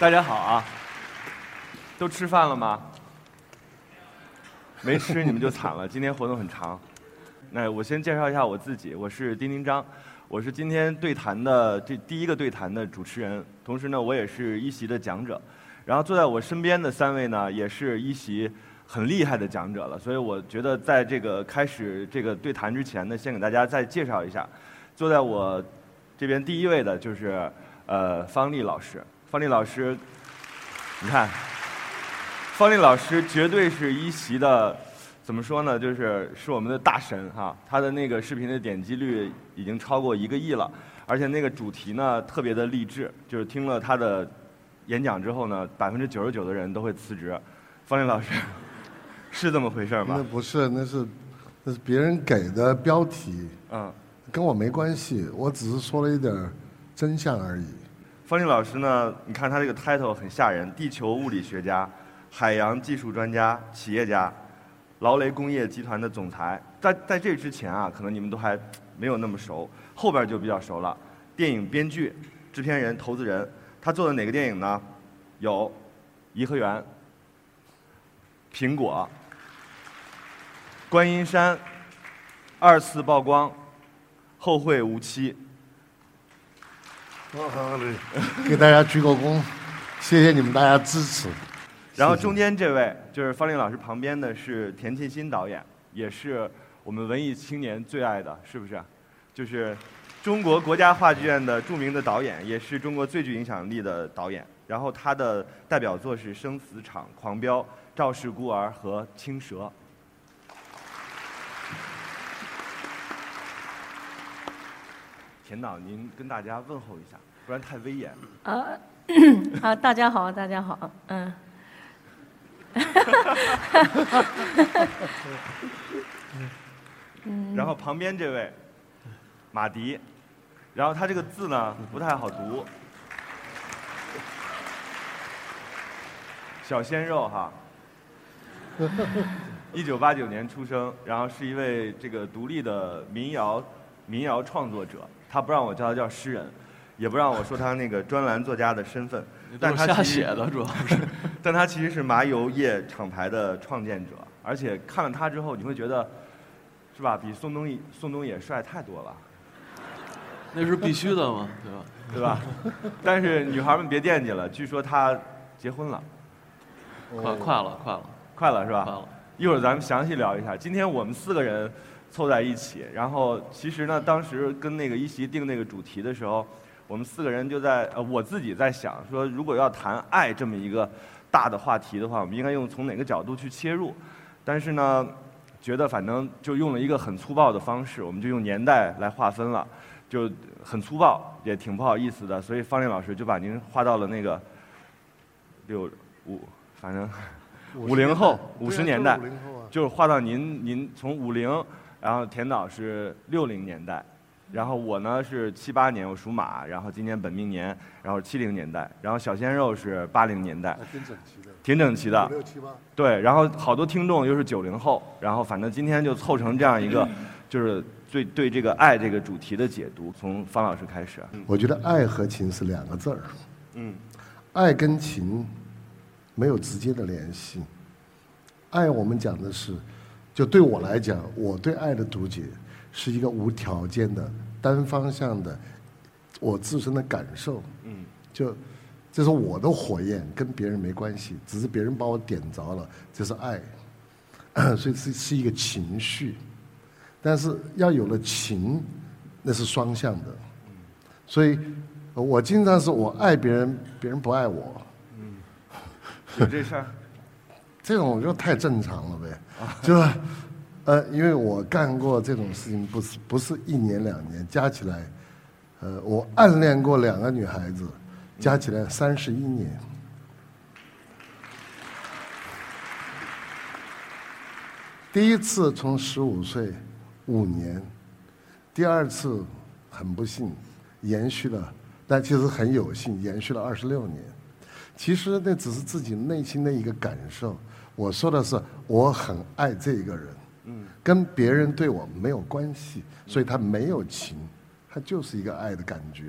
大家好啊！都吃饭了吗？没吃你们就惨了，今天活动很长。那我先介绍一下我自己，我是丁丁张，我是今天对谈的这第一个对谈的主持人，同时呢，我也是一席的讲者。然后坐在我身边的三位呢，也是一席很厉害的讲者了，所以我觉得在这个开始这个对谈之前呢，先给大家再介绍一下。坐在我这边第一位的就是呃方丽老师，方丽老师，你看。方丽老师绝对是一席的，怎么说呢？就是是我们的大神哈。他的那个视频的点击率已经超过一个亿了，而且那个主题呢特别的励志，就是听了他的演讲之后呢，百分之九十九的人都会辞职。方丽老师，是这么回事吗？那不是，那是那是别人给的标题，嗯，跟我没关系，我只是说了一点真相而已。方丽老师呢，你看他这个 title 很吓人，地球物理学家。海洋技术专家、企业家，劳雷工业集团的总裁，在在这之前啊，可能你们都还没有那么熟，后边就比较熟了。电影编剧、制片人、投资人，他做的哪个电影呢？有《颐和园》、苹果、观音山、二次曝光、后会无期。好嘞，给大家鞠个躬，谢谢你们大家支持。然后中间这位就是方林老师旁边的是田沁鑫导演，也是我们文艺青年最爱的，是不是？就是中国国家话剧院的著名的导演，也是中国最具影响力的导演。然后他的代表作是《生死场》《狂飙》《赵氏孤儿》和《青蛇》。田导，您跟大家问候一下，不然太威严。啊，好，大家好，大家好，嗯。然后旁边这位马迪，然后他这个字呢不太好读，小鲜肉哈，一九八九年出生，然后是一位这个独立的民谣民谣创作者，他不让我叫他叫诗人，也不让我说他那个专栏作家的身份。但他瞎写的主要是，但他其实是麻油业厂牌的创建者，而且看了他之后，你会觉得，是吧？比宋冬野宋冬野帅太多了。那是必须的嘛，对吧？对吧？但是女孩们别惦记了，据说他结婚了。快快了，快了，快了是吧？快了。一会儿咱们详细聊一下。今天我们四个人凑在一起，然后其实呢，当时跟那个一席定那个主题的时候。我们四个人就在呃，我自己在想说，如果要谈爱这么一个大的话题的话，我们应该用从哪个角度去切入？但是呢，觉得反正就用了一个很粗暴的方式，我们就用年代来划分了，就很粗暴，也挺不好意思的。所以方林老师就把您划到了那个 六五，反正 五零后五十年代，就是划到您您从五零，然后田导是六零年代。然后我呢是七八年，我属马，然后今年本命年，然后七零年代，然后小鲜肉是八零年代，挺整齐的，挺整齐的，六七八，对，然后好多听众又是九零后，然后反正今天就凑成这样一个，就是对对这个爱这个主题的解读，从方老师开始。我觉得爱和情是两个字儿，嗯，爱跟情没有直接的联系，爱我们讲的是，就对我来讲，我对爱的读解。是一个无条件的、单方向的，我自身的感受，嗯，就这是我的火焰，跟别人没关系，只是别人把我点着了，这是爱，所以是是一个情绪，但是要有了情，那是双向的，所以我经常是我爱别人，别人不爱我，嗯，有这事儿，这种就太正常了呗，就。呃，因为我干过这种事情，不是不是一年两年，加起来，呃，我暗恋过两个女孩子，加起来三十一年。第一次从十五岁，五年；第二次很不幸，延续了，但其实很有幸，延续了二十六年。其实那只是自己内心的一个感受。我说的是，我很爱这个人。跟别人对我没有关系，所以他没有情，他就是一个爱的感觉。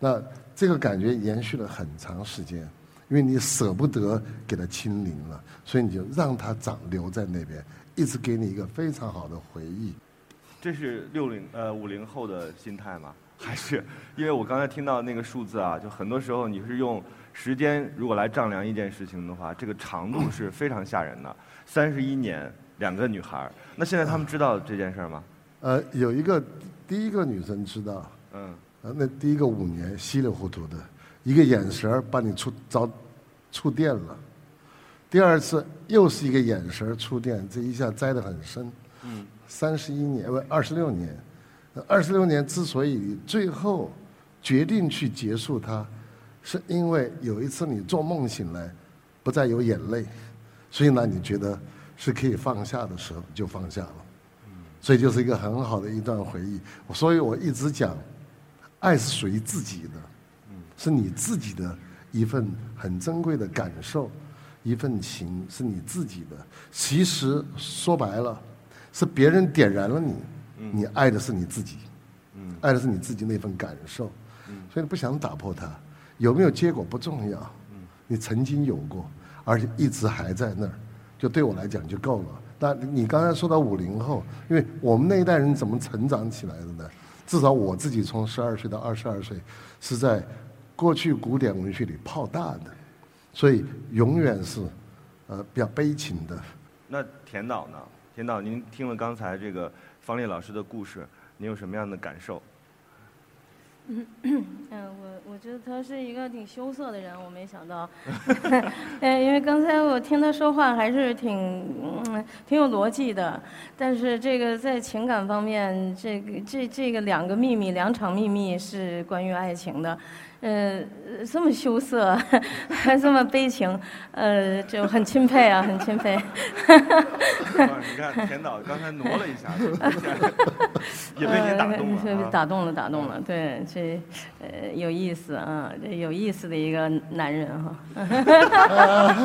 那这个感觉延续了很长时间，因为你舍不得给他清零了，所以你就让他长留在那边，一直给你一个非常好的回忆。这是六零呃五零后的心态吗？还是因为我刚才听到那个数字啊，就很多时候你是用时间如果来丈量一件事情的话，这个长度是非常吓人的。三十一年，两个女孩儿，那现在他们知道这件事吗？呃，有一个第一个女生知道，嗯，呃，那第一个五年稀里糊涂的，一个眼神儿把你触着触电了，第二次又是一个眼神儿触电，这一下栽得很深，嗯，三十一年不二十六年，二十六年之所以最后决定去结束它，是因为有一次你做梦醒来，不再有眼泪，所以呢，你觉得是可以放下的时候就放下了。所以就是一个很好的一段回忆，所以我一直讲，爱是属于自己的，是你自己的一份很珍贵的感受，一份情是你自己的。其实说白了，是别人点燃了你，你爱的是你自己，爱的是你自己那份感受，所以不想打破它。有没有结果不重要，你曾经有过，而且一直还在那儿，就对我来讲就够了。那你刚才说到五零后，因为我们那一代人怎么成长起来的呢？至少我自己从十二岁到二十二岁，是在过去古典文学里泡大的，所以永远是呃比较悲情的。那田导呢？田导，您听了刚才这个方烈老师的故事，您有什么样的感受？嗯，我我觉得他是一个挺羞涩的人，我没想到。因为刚才我听他说话还是挺嗯挺有逻辑的，但是这个在情感方面，这个这这个两个秘密，两场秘密是关于爱情的。呃，这么羞涩，还 这么悲情，呃，就很钦佩啊，很钦佩。你看田导刚才挪了一下，也被你打动了。打动了，打动了，对，这呃有意思啊，这有意思的一个男人哈。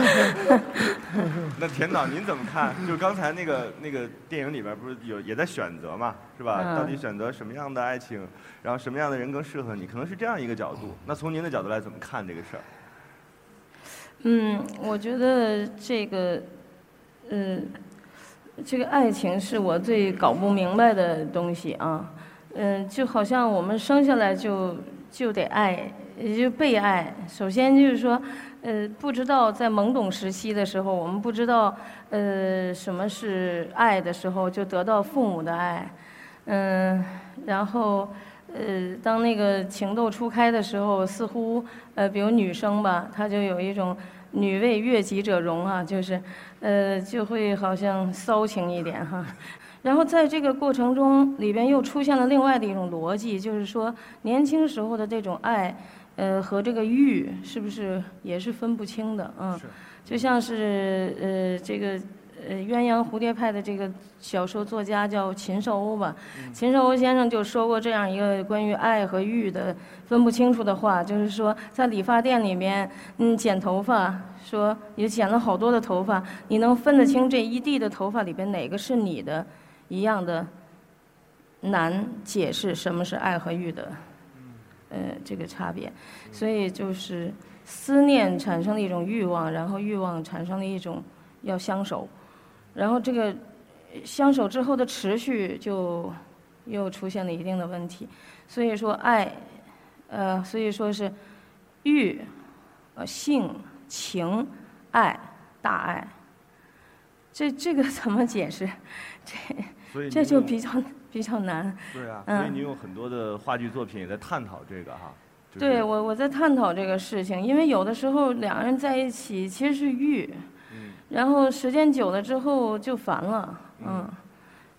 那田导您怎么看？就刚才那个那个电影里边不是有也在选择嘛，是吧？到底选择什么样的爱情，然后什么样的人更适合你？可能是这样一个角度。那从您的角度来怎么看这个事儿？嗯，我觉得这个，嗯，这个爱情是我最搞不明白的东西啊。嗯，就好像我们生下来就就得爱，也就被爱。首先就是说，呃，不知道在懵懂时期的时候，我们不知道呃什么是爱的时候，就得到父母的爱。嗯，然后。呃，当那个情窦初开的时候，似乎呃，比如女生吧，她就有一种“女为悦己者容”啊，就是，呃，就会好像骚情一点哈。然后在这个过程中里边又出现了另外的一种逻辑，就是说年轻时候的这种爱，呃，和这个欲是不是也是分不清的嗯，就像是呃这个。呃，鸳鸯蝴蝶派的这个小说作家叫秦少欧吧？秦少欧先生就说过这样一个关于爱和欲的分不清楚的话，就是说在理发店里面，嗯，剪头发，说也剪了好多的头发，你能分得清这一地的头发里边哪个是你的，一样的难解释什么是爱和欲的，呃，这个差别。所以就是思念产生了一种欲望，然后欲望产生了一种要相守。然后这个相守之后的持续就又出现了一定的问题，所以说爱，呃，所以说是欲、呃性、情、爱、大爱，这这个怎么解释？这这就比较 比较难。对啊，所以你有很多的话剧作品也在探讨这个哈。对我我在探讨这个事情，因为有的时候两个人在一起其实是欲。然后时间久了之后就烦了，嗯，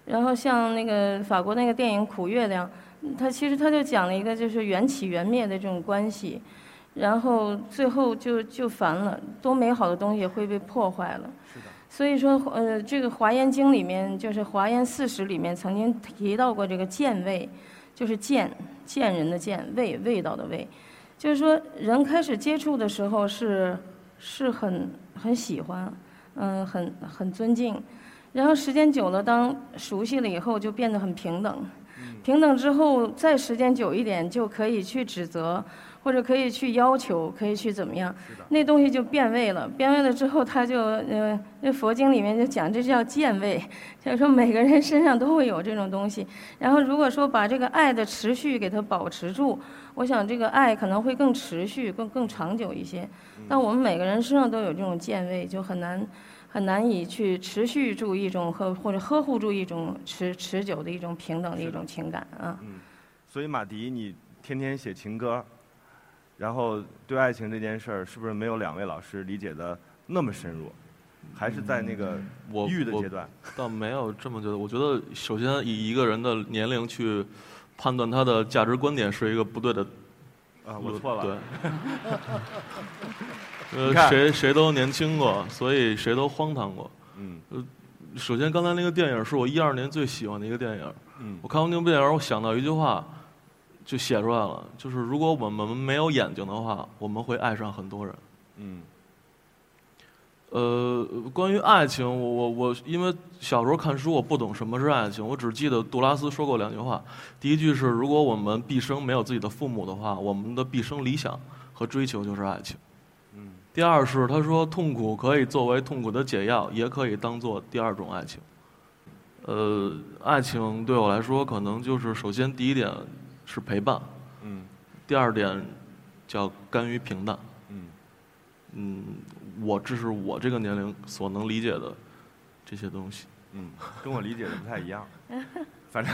然后像那个法国那个电影《苦月亮》，它其实它就讲了一个就是缘起缘灭的这种关系，然后最后就就烦了，多美好的东西会被破坏了。是的。所以说，呃，这个《华严经》里面就是《华严四史》里面曾经提到过这个见味，就是见见人的见，味味道的味，就是说人开始接触的时候是是很很喜欢。嗯，很很尊敬，然后时间久了，当熟悉了以后，就变得很平等。平等之后再时间久一点，就可以去指责，或者可以去要求，可以去怎么样？那东西就变味了。变味了之后，他就呃，那佛经里面就讲这叫见味，就是说每个人身上都会有这种东西。然后如果说把这个爱的持续给它保持住，我想这个爱可能会更持续、更更长久一些。但我们每个人身上都有这种见味，就很难。很难以去持续住一种和或者呵护住一种持持久的一种平等的一种情感啊。嗯，所以马迪，你天天写情歌，然后对爱情这件事儿，是不是没有两位老师理解的那么深入？还是在那个我欲的阶段？倒没有这么觉得。我觉得，首先以一个人的年龄去判断他的价值观点是一个不对的。啊，我错了。对。呃，谁谁都年轻过，所以谁都荒唐过。嗯。呃，首先刚才那个电影是我一二年最喜欢的一个电影。嗯。我看完那部电影，我想到一句话，就写出来了，就是如果我们没有眼睛的话，我们会爱上很多人。嗯。呃，关于爱情，我我我，因为小时候看书，我不懂什么是爱情，我只记得杜拉斯说过两句话。第一句是，如果我们毕生没有自己的父母的话，我们的毕生理想和追求就是爱情。嗯。第二是，他说痛苦可以作为痛苦的解药，也可以当做第二种爱情。呃，爱情对我来说，可能就是首先第一点是陪伴。嗯。第二点叫甘于平淡。嗯。嗯。我这是我这个年龄所能理解的这些东西，嗯，跟我理解的不太一样，反正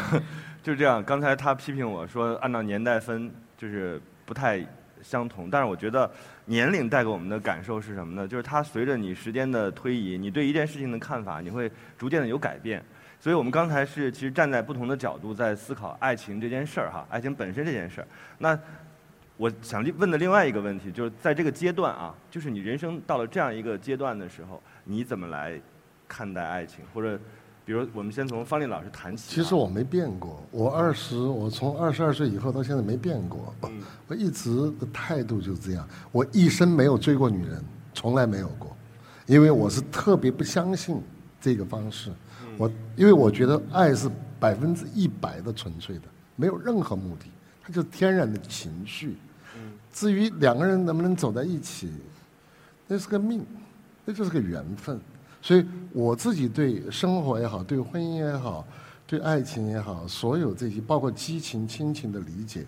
就是这样。刚才他批评我说按照年代分就是不太相同，但是我觉得年龄带给我们的感受是什么呢？就是它随着你时间的推移，你对一件事情的看法，你会逐渐的有改变。所以我们刚才是其实站在不同的角度在思考爱情这件事儿哈，爱情本身这件事儿。那我想问的另外一个问题，就是在这个阶段啊，就是你人生到了这样一个阶段的时候，你怎么来看待爱情？或者，比如我们先从方丽老师谈起。其实我没变过，我二十，我从二十二岁以后到现在没变过，我一直的态度就是这样。我一生没有追过女人，从来没有过，因为我是特别不相信这个方式。我因为我觉得爱是百分之一百的纯粹的，没有任何目的，它就是天然的情绪。至于两个人能不能走在一起，那是个命，那就是个缘分。所以我自己对生活也好，对婚姻也好，对爱情也好，所有这些包括激情、亲情的理解，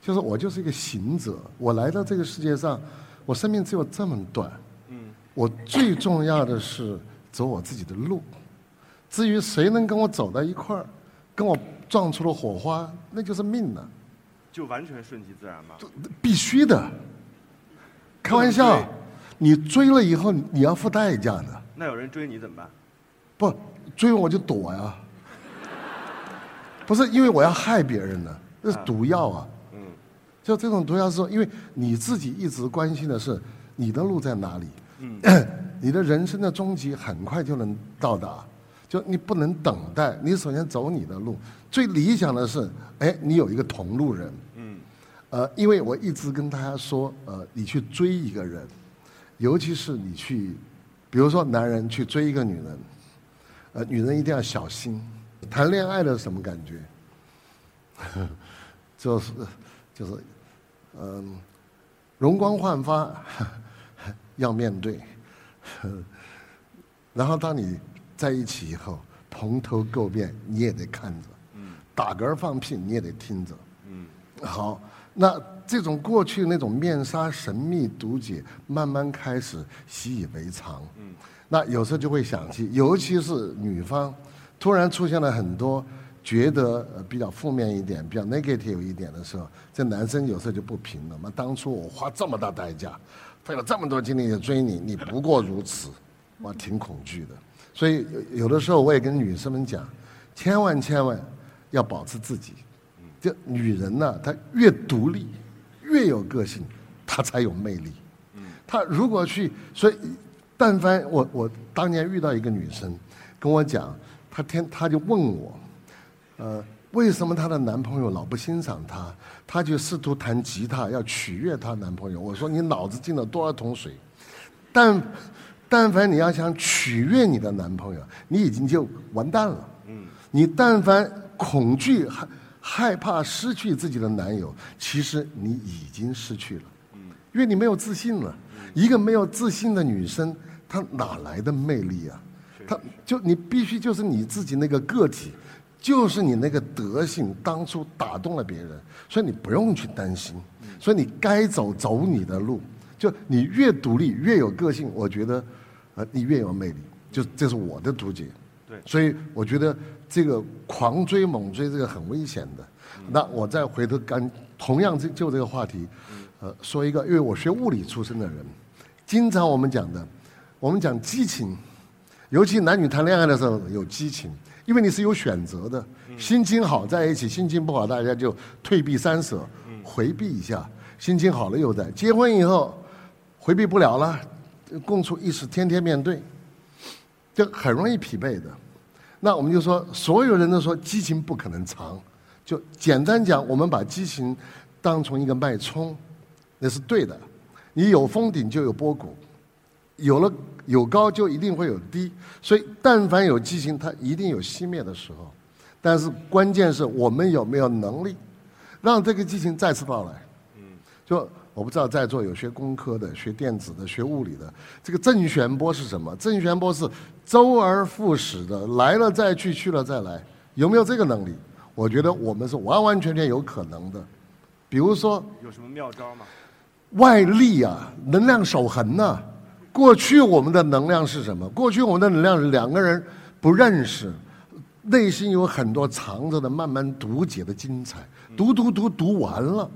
就是我就是一个行者。我来到这个世界上，我生命只有这么短。嗯。我最重要的是走我自己的路。至于谁能跟我走到一块儿，跟我撞出了火花，那就是命了。就完全顺其自然吗？必须的。开玩笑，你追了以后你要付代价的。那有人追你怎么办？不追我就躲呀。不是因为我要害别人呢，那是毒药啊。嗯。就这种毒药是说，因为你自己一直关心的是你的路在哪里。嗯。你的人生的终极很快就能到达，就你不能等待，你首先走你的路。最理想的是，哎，你有一个同路人。嗯。呃，因为我一直跟大家说，呃，你去追一个人，尤其是你去，比如说男人去追一个女人，呃，女人一定要小心。谈恋爱的什么感觉？就是就是，嗯，容光焕发，要面对。然后当你在一起以后，蓬头垢面，你也得看着。打嗝放屁你也得听着，嗯，好，那这种过去那种面纱神秘毒解，慢慢开始习以为常，嗯，那有时候就会想起，尤其是女方，突然出现了很多觉得比较负面一点、比较 negative 一点的时候，这男生有时候就不平了嘛。当初我花这么大代价，费了这么多精力追你，你不过如此，我挺恐惧的。所以有的时候我也跟女生们讲，千万千万。要保持自己，就女人呢，她越独立，越有个性，她才有魅力。她如果去，所以，但凡我我当年遇到一个女生，跟我讲，她天她就问我，呃，为什么她的男朋友老不欣赏她？她就试图弹吉他要取悦她男朋友。我说你脑子进了多少桶水？但但凡你要想取悦你的男朋友，你已经就完蛋了。嗯，你但凡。恐惧害害怕失去自己的男友，其实你已经失去了，因为你没有自信了。一个没有自信的女生，她哪来的魅力啊？她就你必须就是你自己那个个体，就是你那个德性，当初打动了别人，所以你不用去担心。所以你该走走你的路，就你越独立越有个性，我觉得，呃，你越有魅力。就这是我的读解。对。所以我觉得这个狂追猛追这个很危险的。那我再回头干，同样这就这个话题，呃，说一个，因为我学物理出身的人，经常我们讲的，我们讲激情，尤其男女谈恋爱的时候有激情，因为你是有选择的，心情好在一起，心情不好大家就退避三舍。回避一下，心情好了又在。结婚以后，回避不了了，共处一室，天天面对，就很容易疲惫的。那我们就说，所有人都说激情不可能长，就简单讲，我们把激情当成一个脉冲，那是对的。你有峰顶就有波谷，有了有高就一定会有低，所以但凡有激情，它一定有熄灭的时候。但是关键是我们有没有能力。让这个激情再次到来。嗯，就我不知道在座有学工科的、学电子的、学物理的，这个正弦波是什么？正弦波是周而复始的，来了再去，去了再来，有没有这个能力？我觉得我们是完完全全有可能的。比如说，有什么妙招吗？外力啊，能量守恒呐。过去我们的能量是什么？过去我们的能量是两个人不认识。内心有很多藏着的、慢慢读解的精彩，读读读读完了，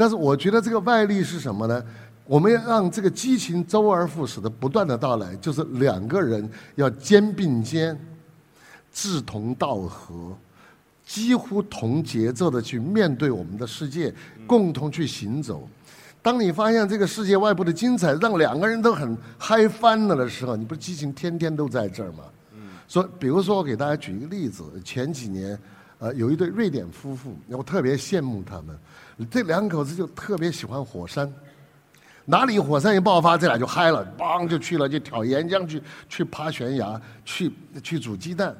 但是我觉得这个外力是什么呢？我们要让这个激情周而复始的不断的到来，就是两个人要肩并肩，志同道合，几乎同节奏的去面对我们的世界，共同去行走。当你发现这个世界外部的精彩让两个人都很嗨翻了的时候，你不是激情天天都在这儿吗？说，比如说，我给大家举一个例子。前几年，呃，有一对瑞典夫妇，我特别羡慕他们。这两口子就特别喜欢火山，哪里火山一爆发，这俩就嗨了，梆就去了，就挑岩浆去，去爬悬崖，去去煮鸡蛋。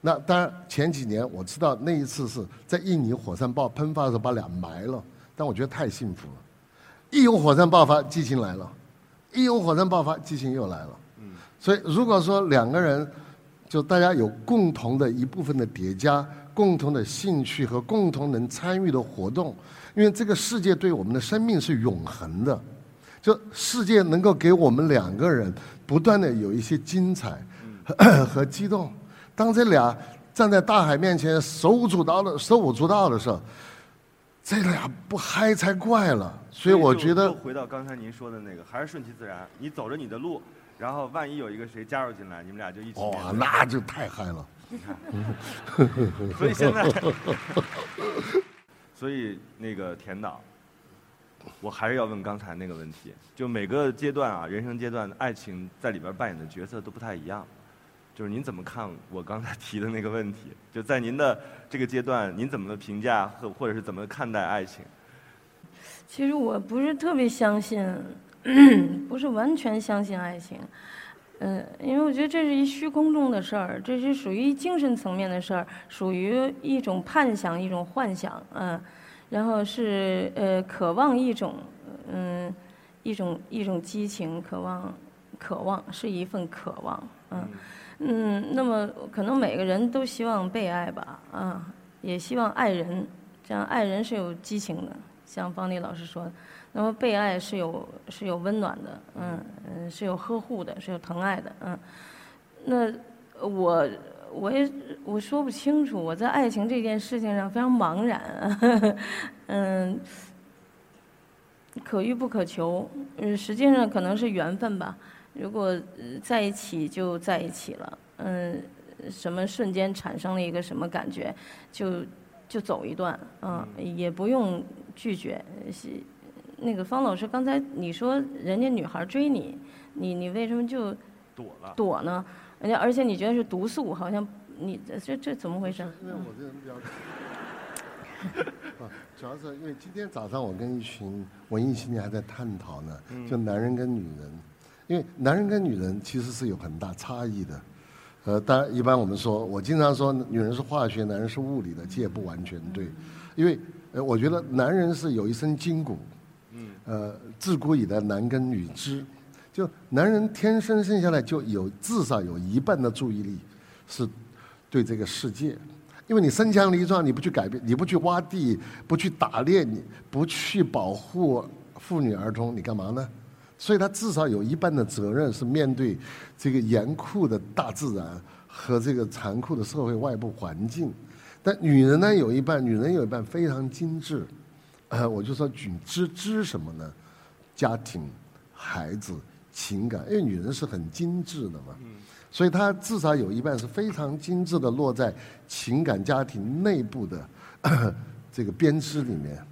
那当然，前几年我知道那一次是在印尼火山爆喷发的时候把俩埋了，但我觉得太幸福了。一有火山爆发，激情来了；一有火山爆发，激情又来了。嗯，所以如果说两个人，就大家有共同的一部分的叠加，共同的兴趣和共同能参与的活动，因为这个世界对我们的生命是永恒的，就世界能够给我们两个人不断的有一些精彩和激动。当这俩站在大海面前手舞足蹈的手舞足蹈的时候，这俩不嗨才怪了。所以我觉得，回到刚才您说的那个，还是顺其自然，你走着你的路。然后万一有一个谁加入进来，你们俩就一起。哇，那就太嗨了！你看，所以现在，所以那个田导，我还是要问刚才那个问题：就每个阶段啊，人生阶段，爱情在里边扮演的角色都不太一样。就是您怎么看我刚才提的那个问题？就在您的这个阶段，您怎么评价或或者是怎么看待爱情？其实我不是特别相信。不是完全相信爱情，嗯，因为我觉得这是一虚空中的事儿，这是属于精神层面的事儿，属于一种盼想、一种幻想，嗯，然后是呃渴望一种，嗯，一种一种激情，渴望，渴望是一份渴望，嗯，嗯，那么可能每个人都希望被爱吧，啊，也希望爱人，这样爱人是有激情的，像方丽老师说的。那么被爱是有是有温暖的，嗯嗯，是有呵护的，是有疼爱的，嗯。那我我也我说不清楚，我在爱情这件事情上非常茫然，嗯，可遇不可求，嗯，实际上可能是缘分吧。如果在一起就在一起了，嗯，什么瞬间产生了一个什么感觉，就就走一段，嗯，也不用拒绝。那个方老师，刚才你说人家女孩追你，你你为什么就躲了？躲呢？人家而且你觉得是毒素，好像你这这怎么回事？因为我这人比较，主要是因为今天早上我跟一群文艺青年还在探讨呢，就男人跟女人，因为男人跟女人其实是有很大差异的。呃，当然，一般我们说，我经常说，女人是化学，男人是物理的，这也不完全对，因为呃，我觉得男人是有一身筋骨，嗯，呃，自古以来男耕女织，就男人天生生下来就有至少有一半的注意力是对这个世界，因为你身强力壮，你不去改变，你不去挖地，不去打猎，你不去保护妇女儿童，你干嘛呢？所以他至少有一半的责任是面对这个严酷的大自然和这个残酷的社会外部环境。但女人呢，有一半，女人有一半非常精致，呃，我就说举知知什么呢？家庭、孩子、情感，因为女人是很精致的嘛，所以她至少有一半是非常精致的落在情感、家庭内部的 这个编织里面。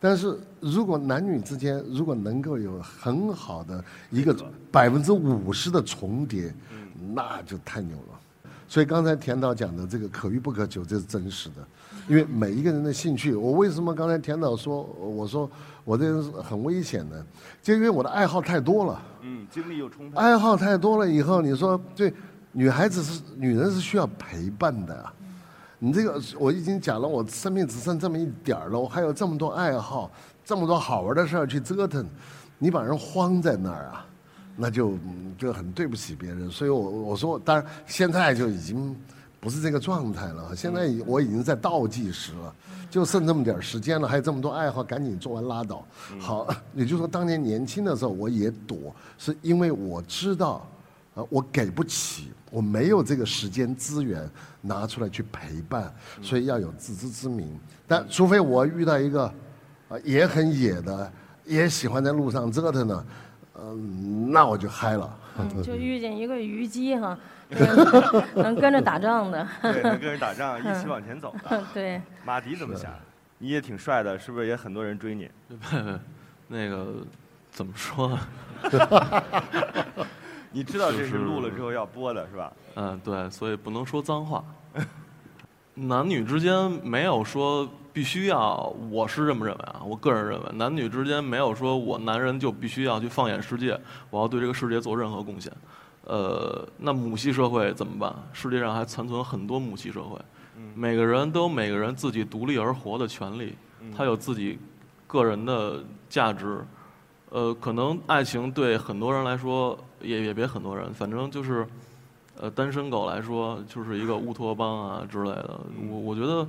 但是如果男女之间如果能够有很好的一个百分之五十的重叠，那就太牛了。所以刚才田导讲的这个可遇不可求，这是真实的。因为每一个人的兴趣，我为什么刚才田导说我说我这人很危险呢，就因为我的爱好太多了。嗯，精力又充沛。爱好太多了以后，你说对女孩子是女人是需要陪伴的啊。你这个我已经讲了，我生命只剩这么一点儿了，我还有这么多爱好，这么多好玩的事儿去折腾，你把人荒在那儿啊，那就就很对不起别人。所以我我说，当然现在就已经不是这个状态了。现在我已经在倒计时了，就剩这么点儿时间了，还有这么多爱好，赶紧做完拉倒。好，也就是说，当年年轻的时候我也躲，是因为我知道，呃，我给不起。我没有这个时间资源拿出来去陪伴，所以要有自知之明。但除非我遇到一个，啊也很野的，也喜欢在路上折腾的，嗯，那我就嗨了。嗯，就遇见一个虞姬哈，能跟着打仗的。对，能跟着打仗，一起 往前走的。对。马迪怎么想？你也挺帅的，是不是也很多人追你？那个怎么说？你知道这是录了之后要播的是吧？嗯，对，所以不能说脏话。男女之间没有说必须要，我是这么认为啊。我个人认为，男女之间没有说我男人就必须要去放眼世界，我要对这个世界做任何贡献。呃，那母系社会怎么办？世界上还残存很多母系社会，每个人都有每个人自己独立而活的权利，他有自己个人的价值。呃，可能爱情对很多人来说，也也别很多人，反正就是，呃，单身狗来说，就是一个乌托邦啊之类的。我我觉得，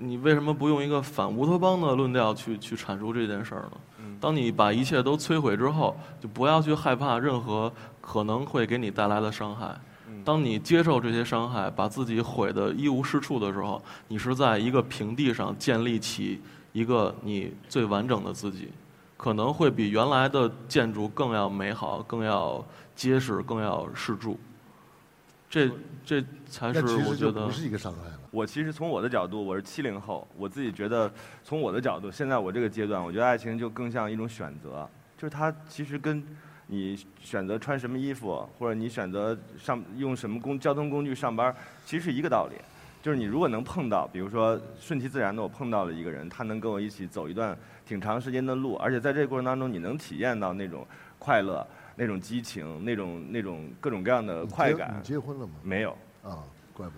你为什么不用一个反乌托邦的论调去去阐述这件事儿呢？当你把一切都摧毁之后，就不要去害怕任何可能会给你带来的伤害。当你接受这些伤害，把自己毁得一无是处的时候，你是在一个平地上建立起一个你最完整的自己。可能会比原来的建筑更要美好、更要结实、更要适柱。这这才是我觉得不是一个伤害了。我其实从我的角度，我是七零后，我自己觉得，从我的角度，现在我这个阶段，我觉得爱情就更像一种选择，就是它其实跟你选择穿什么衣服，或者你选择上用什么工交通工具上班，其实是一个道理。就是你如果能碰到，比如说顺其自然的，我碰到了一个人，他能跟我一起走一段挺长时间的路，而且在这个过程当中，你能体验到那种快乐、那种激情、那种那种各种各样的快感。你结婚了吗？没有。啊，怪不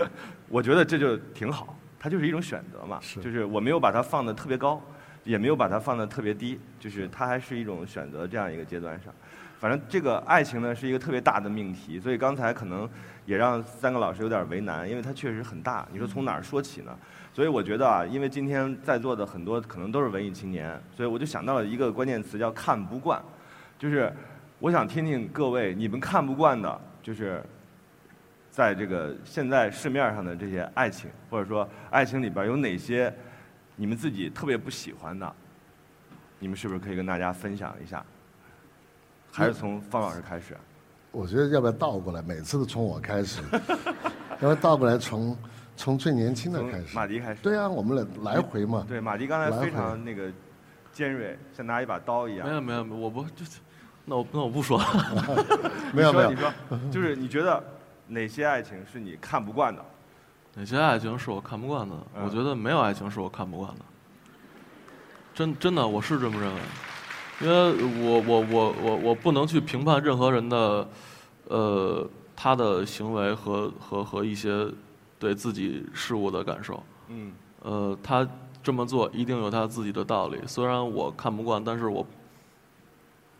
得。我觉得这就挺好，它就是一种选择嘛。是。就是我没有把它放得特别高，也没有把它放得特别低，就是它还是一种选择这样一个阶段上。反正这个爱情呢是一个特别大的命题，所以刚才可能也让三个老师有点为难，因为它确实很大。你说从哪儿说起呢？所以我觉得啊，因为今天在座的很多可能都是文艺青年，所以我就想到了一个关键词叫看不惯，就是我想听听各位你们看不惯的，就是在这个现在市面上的这些爱情，或者说爱情里边有哪些你们自己特别不喜欢的，你们是不是可以跟大家分享一下？还是从方老师开始，我觉得要不要倒过来？每次都从我开始，要不要倒过来从从最年轻的开始？马迪开始。对啊，我们来来回嘛。对，马迪刚才非常那个尖锐，像拿一把刀一样。没有没有，我不就那我那我不说。没有没有，你说就是你觉得哪些爱情是你看不惯的？哪些爱情是我看不惯的？我觉得没有爱情是我看不惯的。真真的，我是这么认为。因为我我我我我不能去评判任何人的呃，他的行为和和和一些对自己事物的感受。嗯。呃，他这么做一定有他自己的道理，虽然我看不惯，但是我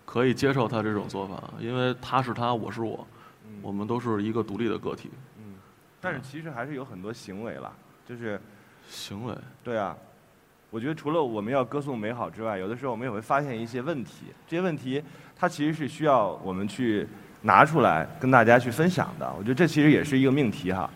可以接受他这种做法，因为他是他，我是我，我们都是一个独立的个体。嗯。但是其实还是有很多行为啦，就是行为。对啊。我觉得除了我们要歌颂美好之外，有的时候我们也会发现一些问题。这些问题，它其实是需要我们去拿出来跟大家去分享的。我觉得这其实也是一个命题哈。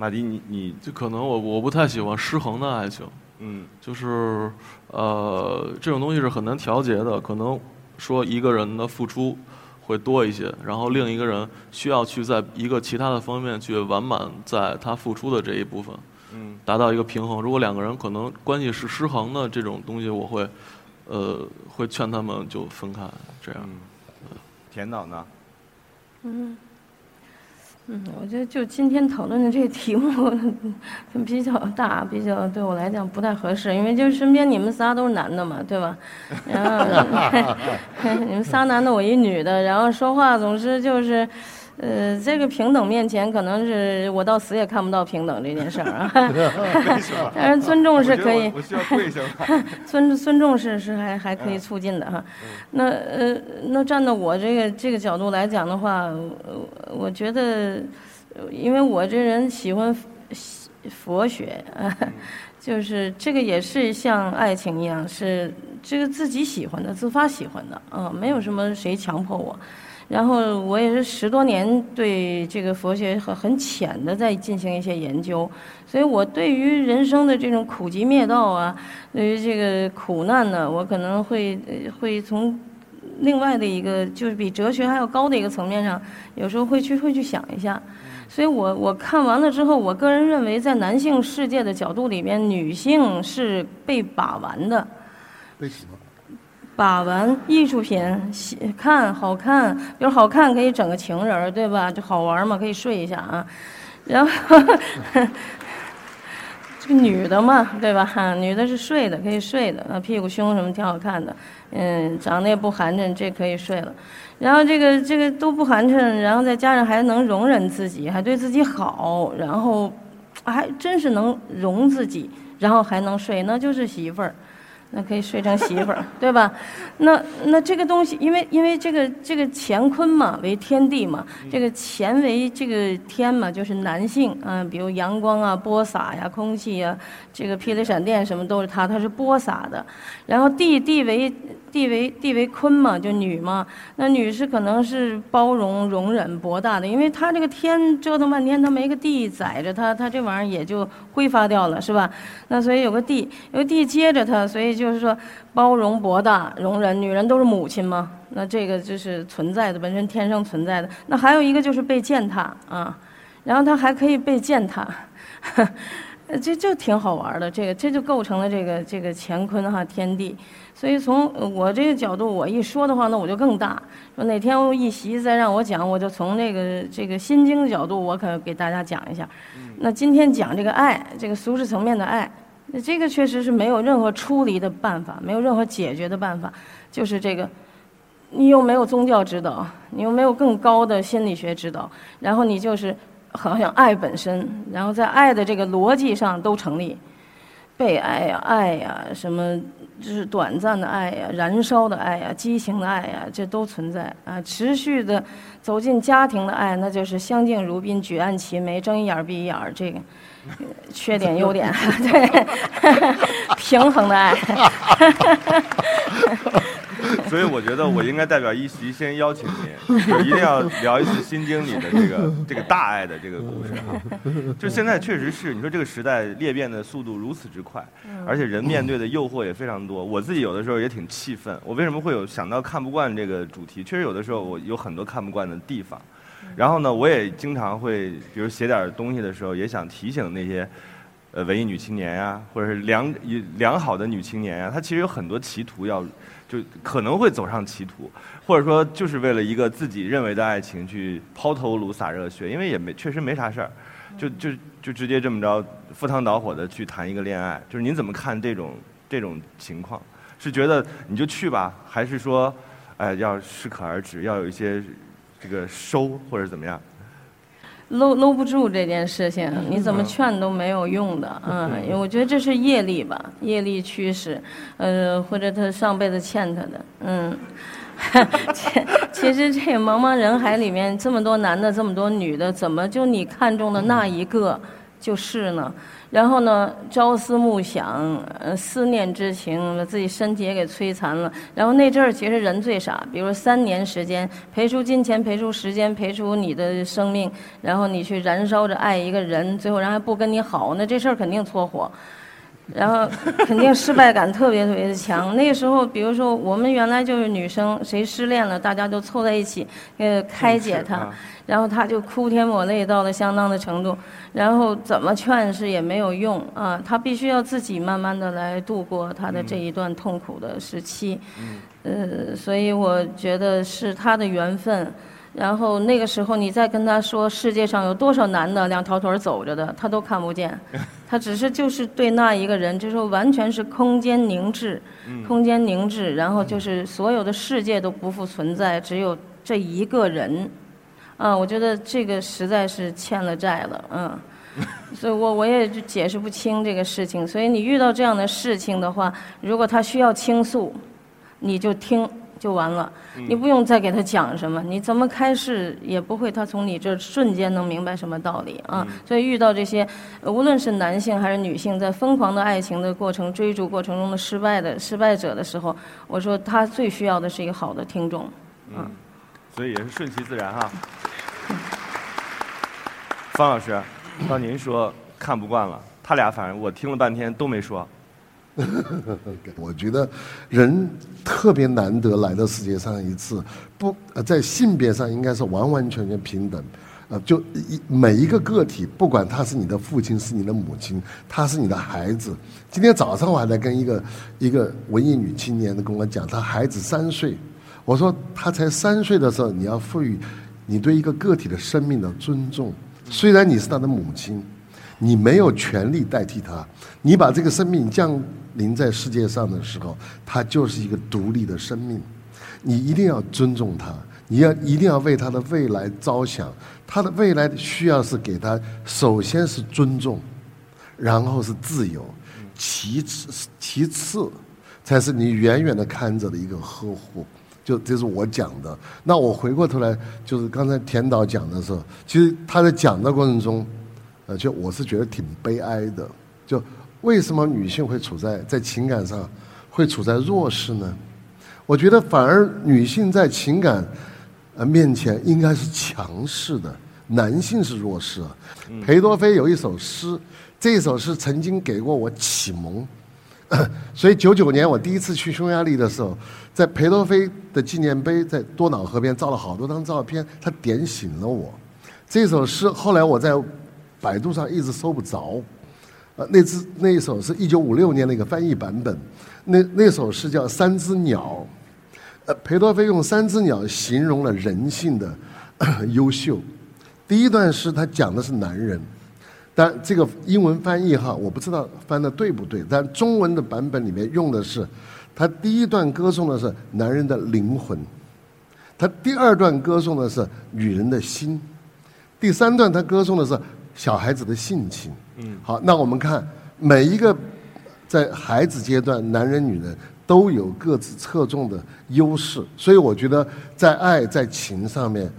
马迪，你你就可能我我不太喜欢失衡的爱情。嗯。就是呃，这种东西是很难调节的。可能说一个人的付出会多一些，然后另一个人需要去在一个其他的方面去完满在他付出的这一部分。嗯，达到一个平衡。如果两个人可能关系是失衡的这种东西，我会，呃，会劝他们就分开。这样，田导呢？嗯，嗯，我觉得就今天讨论的这个题目 比较大，比较对我来讲不太合适，因为就是身边你们仨都是男的嘛，对吧？然后 你们仨男的，我一女的，然后说话总是就是。呃，这个平等面前，可能是我到死也看不到平等这件事儿啊。但是尊重是可以。我需要跪下 尊尊重是是还还可以促进的哈。那呃，那站到我这个这个角度来讲的话，我觉得，因为我这人喜欢佛学啊，就是这个也是像爱情一样，是这个自己喜欢的，自发喜欢的啊，没有什么谁强迫我。然后我也是十多年对这个佛学很很浅的在进行一些研究，所以我对于人生的这种苦集灭道啊，对于这个苦难呢，我可能会会从另外的一个就是比哲学还要高的一个层面上，有时候会去会去想一下。所以我我看完了之后，我个人认为，在男性世界的角度里边，女性是被把玩的。把玩艺术品，喜看好看，比如好看可以整个情人儿，对吧？就好玩嘛，可以睡一下啊。然后这个女的嘛，对吧？哈，女的是睡的，可以睡的，啊，屁股胸什么挺好看的，嗯，长得也不寒碜，这可以睡了。然后这个这个都不寒碜，然后再加上还能容忍自己，还对自己好，然后还真是能容自己，然后还能睡，那就是媳妇儿。那可以睡成媳妇儿，对吧？那那这个东西，因为因为这个这个乾坤嘛，为天地嘛，这个乾为这个天嘛，就是男性啊，比如阳光啊、播撒呀、空气呀，这个霹雳闪电什么都是它，它是播撒的。然后地地为。地为地为坤嘛，就女嘛，那女是可能是包容、容忍、博大的，因为她这个天折腾半天，她没个地载着她，她这玩意儿也就挥发掉了，是吧？那所以有个地，有个地接着她，所以就是说包容、博大、容忍。女人都是母亲嘛，那这个就是存在的，本身天生存在的。那还有一个就是被践踏啊，然后她还可以被践踏。这就挺好玩的，这个这就构成了这个这个乾坤哈天地，所以从我这个角度我一说的话，那我就更大。说哪天我一席再让我讲，我就从那个这个心经的角度，我可给大家讲一下。那今天讲这个爱，这个俗世层面的爱，那这个确实是没有任何出离的办法，没有任何解决的办法，就是这个，你又没有宗教指导，你又没有更高的心理学指导，然后你就是。好像爱本身，然后在爱的这个逻辑上都成立，被爱呀、爱呀，什么就是短暂的爱呀、燃烧的爱呀、激情的爱呀，这都存在啊。持续的走进家庭的爱，那就是相敬如宾、举案齐眉、睁一眼闭一眼，这个缺点优点 对，平衡的爱。所以我觉得我应该代表一席先邀请您，就一定要聊一次《心经》里的这个 这个大爱的这个故事哈。就现在确实是，你说这个时代裂变的速度如此之快，而且人面对的诱惑也非常多。我自己有的时候也挺气愤，我为什么会有想到看不惯这个主题？确实有的时候我有很多看不惯的地方。然后呢，我也经常会，比如写点东西的时候，也想提醒那些呃文艺女青年呀，或者是良良好的女青年呀，她其实有很多歧途要。就可能会走上歧途，或者说就是为了一个自己认为的爱情去抛头颅洒热血，因为也没确实没啥事儿，就就就直接这么着赴汤蹈火的去谈一个恋爱，就是您怎么看这种这种情况？是觉得你就去吧，还是说，哎要适可而止，要有一些这个收或者怎么样？搂搂不住这件事情，你怎么劝都没有用的，嗯，我觉得这是业力吧，业力驱使，呃，或者他上辈子欠他的，嗯，其其实这个茫茫人海里面这么多男的，这么多女的，怎么就你看中的那一个就是呢？然后呢，朝思暮想，呃，思念之情，把自己身体也给摧残了。然后那阵儿其实人最傻，比如三年时间，赔出金钱，赔出时间，赔出你的生命，然后你去燃烧着爱一个人，最后人还不跟你好，那这事儿肯定搓火。然后肯定失败感特别特别的强。那个时候，比如说我们原来就是女生，谁失恋了，大家都凑在一起，呃，开解他，然后他就哭天抹泪到了相当的程度，然后怎么劝是也没有用啊，他必须要自己慢慢的来度过他的这一段痛苦的时期。呃，所以我觉得是他的缘分。然后那个时候，你再跟他说世界上有多少男的两条腿走着的，他都看不见。他只是就是对那一个人，就是完全是空间凝滞，空间凝滞，然后就是所有的世界都不复存在，只有这一个人。啊，我觉得这个实在是欠了债了，嗯。所以我我也就解释不清这个事情。所以你遇到这样的事情的话，如果他需要倾诉，你就听。就完了，你不用再给他讲什么，你怎么开示也不会，他从你这瞬间能明白什么道理啊？所以遇到这些，无论是男性还是女性，在疯狂的爱情的过程、追逐过程中的失败的失败者的时候，我说他最需要的是一个好的听众，嗯，所以也是顺其自然哈。方老师，当您说看不惯了，他俩反正我听了半天都没说。我觉得人特别难得来到世界上一次，不呃在性别上应该是完完全全平等，呃，就一每一个个体，不管他是你的父亲，是你的母亲，他是你的孩子。今天早上我还在跟一个一个文艺女青年的跟我讲，她孩子三岁，我说她才三岁的时候，你要赋予你对一个个体的生命的尊重，虽然你是他的母亲。你没有权利代替他，你把这个生命降临在世界上的时候，他就是一个独立的生命，你一定要尊重他，你要一定要为他的未来着想，他的未来需要是给他，首先是尊重，然后是自由，其次其次才是你远远的看着的一个呵护，就这是我讲的。那我回过头来，就是刚才田导讲的时候，其实他在讲的过程中。呃，就我是觉得挺悲哀的，就为什么女性会处在在情感上会处在弱势呢？我觉得反而女性在情感呃面前应该是强势的，男性是弱势。裴多菲有一首诗，这首诗曾经给过我启蒙，所以九九年我第一次去匈牙利的时候，在裴多菲的纪念碑在多瑙河边照了好多张照片，他点醒了我。这首诗后来我在。百度上一直搜不着，呃，那只那一首是一九五六年那个翻译版本，那那首诗叫《三只鸟》，呃，裴多菲用三只鸟形容了人性的优秀。第一段诗他讲的是男人，但这个英文翻译哈，我不知道翻的对不对，但中文的版本里面用的是，他第一段歌颂的是男人的灵魂，他第二段歌颂的是女人的心，第三段他歌颂的是。小孩子的性情，嗯，好，那我们看每一个在孩子阶段，男人女人都有各自侧重的优势，所以我觉得在爱在情上面，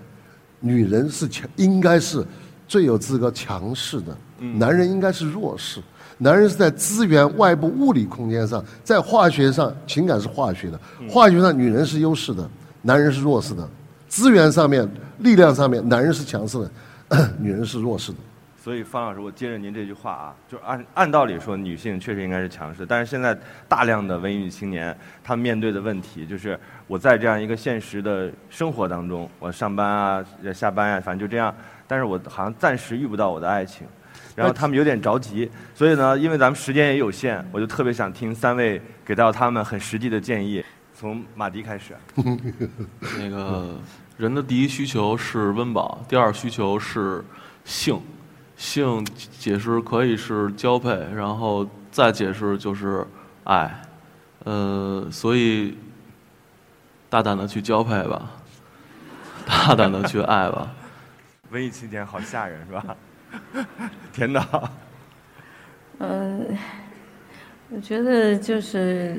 女人是强，应该是最有资格强势的，男人应该是弱势。男人是在资源外部物理空间上，在化学上情感是化学的，化学上女人是优势的，男人是弱势的。资源上面力量上面，男人是强势的，女人是弱势的。所以方老师，我接着您这句话啊，就按按道理说，女性确实应该是强势，但是现在大量的文艺女青年，她面对的问题就是，我在这样一个现实的生活当中，我上班啊、下班啊，反正就这样，但是我好像暂时遇不到我的爱情，然后他们有点着急，所以呢，因为咱们时间也有限，我就特别想听三位给到他们很实际的建议，从马迪开始。那个人的第一需求是温饱，第二需求是性。性解释可以是交配，然后再解释就是爱，呃，所以大胆的去交配吧。大胆的去爱吧。文艺青年好吓人是吧？田导，嗯，我觉得就是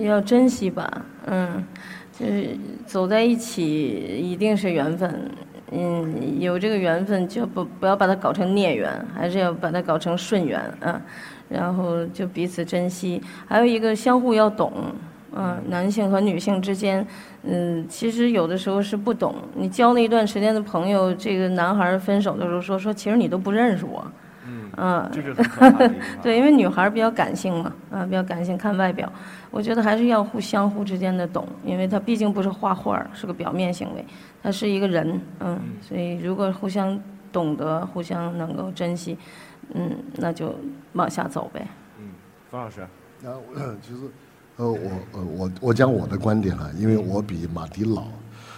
要珍惜吧，嗯，就是走在一起一定是缘分，嗯，有这个缘分就不不要把它搞成孽缘，还是要把它搞成顺缘啊，然后就彼此珍惜，还有一个相互要懂。嗯，男性和女性之间，嗯，其实有的时候是不懂。你交了一段时间的朋友，这个男孩分手的时候说说，其实你都不认识我。嗯，嗯，这是很可怕的 对，因为女孩比较感性嘛，啊，比较感性，看外表。我觉得还是要互相互之间的懂，因为他毕竟不是画画儿，是个表面行为，他是一个人，嗯，所以如果互相懂得，互相能够珍惜，嗯，那就往下走呗。嗯，冯老师，然后 其实。呃，我呃我我讲我的观点啊，因为我比马迪老，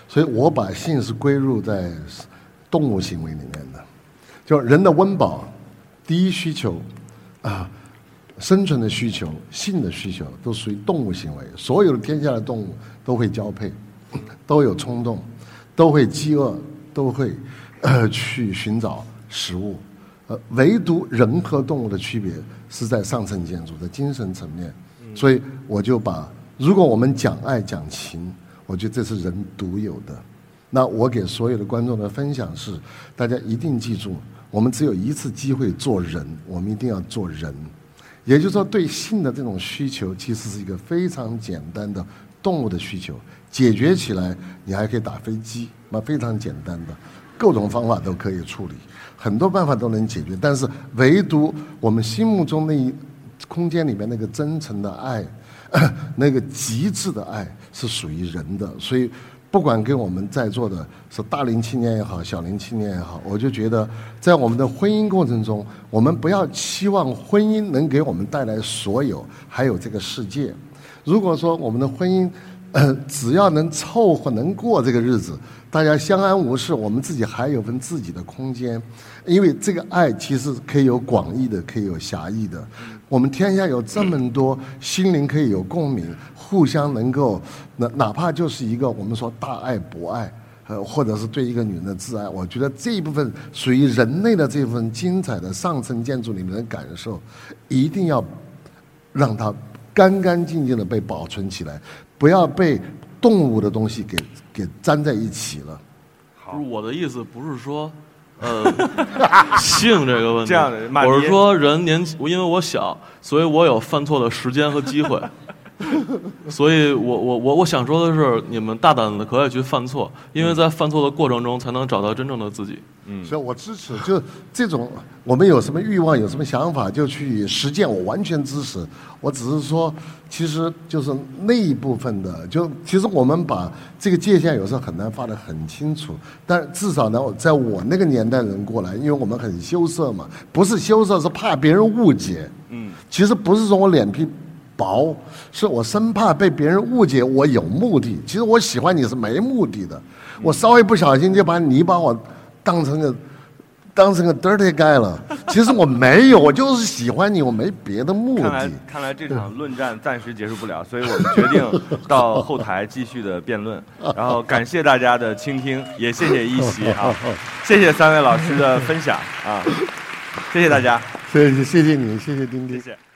所以我把性是归入在动物行为里面的，就人的温饱，第一需求啊，生存的需求，性的需求都属于动物行为。所有的天下的动物都会交配，都有冲动，都会饥饿，都会呃去寻找食物，呃，唯独人和动物的区别是在上层建筑的精神层面。所以我就把，如果我们讲爱讲情，我觉得这是人独有的。那我给所有的观众的分享是，大家一定记住，我们只有一次机会做人，我们一定要做人。也就是说，对性的这种需求，其实是一个非常简单的动物的需求，解决起来你还可以打飞机，那非常简单的，各种方法都可以处理，很多办法都能解决。但是唯独我们心目中那一。空间里面那个真诚的爱，那个极致的爱是属于人的，所以不管给我们在座的是大龄青年也好，小龄青年也好，我就觉得在我们的婚姻过程中，我们不要期望婚姻能给我们带来所有，还有这个世界。如果说我们的婚姻，只要能凑合能过这个日子，大家相安无事，我们自己还有份自己的空间，因为这个爱其实可以有广义的，可以有狭义的。我们天下有这么多心灵可以有共鸣，互相能够，哪哪怕就是一个我们说大爱博爱，呃，或者是对一个女人的挚爱，我觉得这一部分属于人类的这份精彩的上层建筑里面的感受，一定要让它干干净净的被保存起来。不要被动物的东西给给粘在一起了。不是我的意思，不是说，呃，性这个问题。这样的，我是说人年轻，因为我小，所以我有犯错的时间和机会。所以我我我我想说的是，你们大胆的可以去犯错，因为在犯错的过程中，才能找到真正的自己。嗯，所以我支持，就这种我们有什么欲望，有什么想法，就去实践，我完全支持。我只是说，其实就是那一部分的，就其实我们把这个界限有时候很难画得很清楚，但至少呢，在我那个年代人过来，因为我们很羞涩嘛，不是羞涩，是怕别人误解。嗯，其实不是说我脸皮。薄，是我生怕被别人误解我有目的。其实我喜欢你是没目的的，我稍微不小心就把你把我当成个当成个 dirty guy 了。其实我没有，我就是喜欢你，我没别的目的。看来看来这场论战暂时结束不了，所以我们决定到后台继续的辩论。然后感谢大家的倾听，也谢谢一席啊，谢谢三位老师的分享啊，谢谢大家，谢谢谢谢你，谢谢丁丁。谢谢。